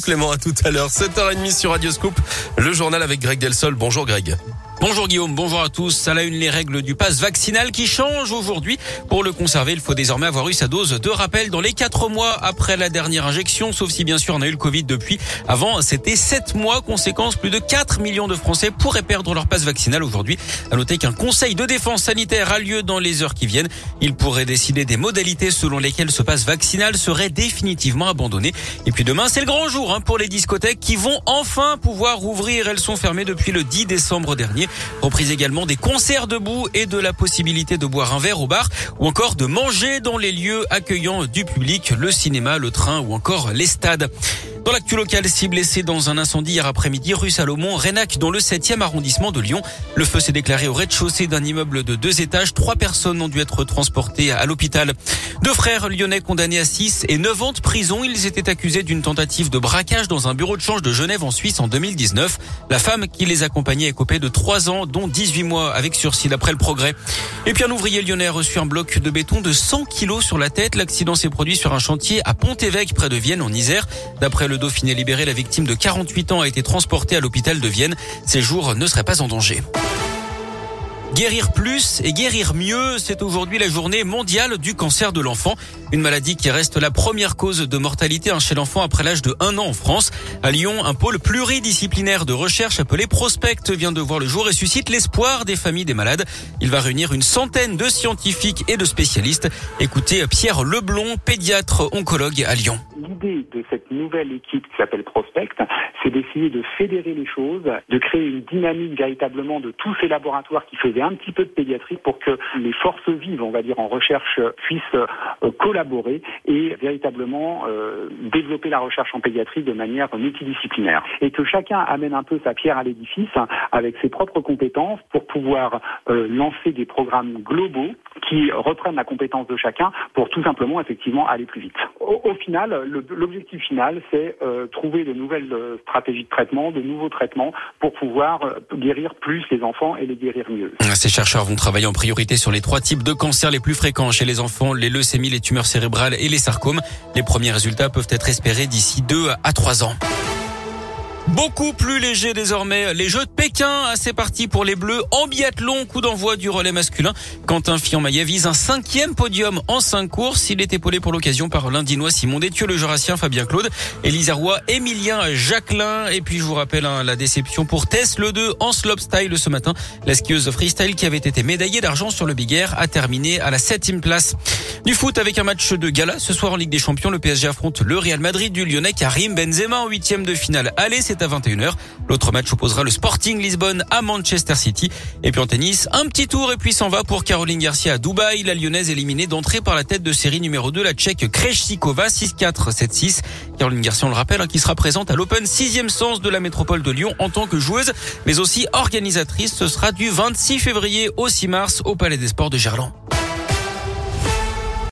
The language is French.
Clément, à tout à l'heure. 7h30 sur Radio Scoop, le journal avec Greg Delsol. Bonjour Greg. Bonjour Guillaume, bonjour à tous. À la une, les règles du pass vaccinal qui changent aujourd'hui. Pour le conserver, il faut désormais avoir eu sa dose de rappel dans les quatre mois après la dernière injection, sauf si bien sûr on a eu le Covid depuis. Avant, c'était sept mois. Conséquence, plus de 4 millions de Français pourraient perdre leur passe vaccinal aujourd'hui. À noter qu'un conseil de défense sanitaire a lieu dans les heures qui viennent. Il pourrait décider des modalités selon lesquelles ce passe vaccinal serait définitivement abandonné. Et puis demain, c'est le grand jour hein, pour les discothèques qui vont enfin pouvoir rouvrir. Elles sont fermées depuis le 10 décembre dernier. Reprise également des concerts debout et de la possibilité de boire un verre au bar ou encore de manger dans les lieux accueillants du public, le cinéma, le train ou encore les stades. Dans l'actu local, six blessés dans un incendie hier après-midi rue Salomon, Rénac, dans le 7e arrondissement de Lyon. Le feu s'est déclaré au rez-de-chaussée d'un immeuble de deux étages. Trois personnes ont dû être transportées à l'hôpital. Deux frères lyonnais condamnés à 6 et 9 ans de prison. Ils étaient accusés d'une tentative de braquage dans un bureau de change de Genève en Suisse en 2019. La femme qui les accompagnait est copée de 3 ans, dont 18 mois avec sursis d'après le progrès. Et puis un ouvrier lyonnais a reçu un bloc de béton de 100 kilos sur la tête. L'accident s'est produit sur un chantier à Pont-Évêque près de Vienne en Isère. D'après le Dauphiné libéré, la victime de 48 ans a été transportée à l'hôpital de Vienne. Ses jours ne seraient pas en danger. Guérir plus et guérir mieux, c'est aujourd'hui la journée mondiale du cancer de l'enfant. Une maladie qui reste la première cause de mortalité chez l'enfant après l'âge de 1 an en France. À Lyon, un pôle pluridisciplinaire de recherche appelé Prospect vient de voir le jour et suscite l'espoir des familles des malades. Il va réunir une centaine de scientifiques et de spécialistes. Écoutez Pierre Leblon, pédiatre oncologue à Lyon l'idée de cette nouvelle équipe qui s'appelle Prospect, c'est d'essayer de fédérer les choses, de créer une dynamique véritablement de tous ces laboratoires qui faisaient un petit peu de pédiatrie pour que les forces vives, on va dire, en recherche puissent euh, collaborer et véritablement euh, développer la recherche en pédiatrie de manière multidisciplinaire. Et que chacun amène un peu sa pierre à l'édifice avec ses propres compétences pour pouvoir euh, lancer des programmes globaux qui reprennent la compétence de chacun pour tout simplement effectivement aller plus vite. Au, final, l'objectif final, c'est euh, trouver de nouvelles euh, stratégies de traitement, de nouveaux traitements pour pouvoir euh, guérir plus les enfants et les guérir mieux. Ces chercheurs vont travailler en priorité sur les trois types de cancers les plus fréquents chez les enfants, les leucémies, les tumeurs cérébrales et les sarcomes. Les premiers résultats peuvent être espérés d'ici deux à trois ans. Beaucoup plus léger désormais. Les Jeux de Pékin, c'est parti pour les Bleus en biathlon. Coup d'envoi du relais masculin. Quentin Fillon-Maillet vise un cinquième podium en cinq courses. Il est épaulé pour l'occasion par l'Indinois Simon Détieux, le Jurassien Fabien Claude, Elisa Roy, Emilien Jacquelin. Et puis je vous rappelle hein, la déception pour Tess, le 2 en slopestyle ce matin. La skieuse freestyle qui avait été médaillée d'argent sur le Big Air a terminé à la septième place. Du foot avec un match de gala. Ce soir en Ligue des Champions, le PSG affronte le Real Madrid du Lyonnais Karim Benzema en huitième de finale. Allez, c'est à 21h. L'autre match opposera le Sporting Lisbonne à Manchester City. Et puis en tennis, un petit tour et puis s'en va pour Caroline Garcia à Dubaï. La Lyonnaise éliminée d'entrée par la tête de série numéro 2, la Tchèque Krejcikova 6-4, 7-6. Caroline Garcia, on le rappelle, hein, qui sera présente à l'Open 6e sens de la métropole de Lyon en tant que joueuse, mais aussi organisatrice. Ce sera du 26 février au 6 mars au Palais des Sports de Gerland.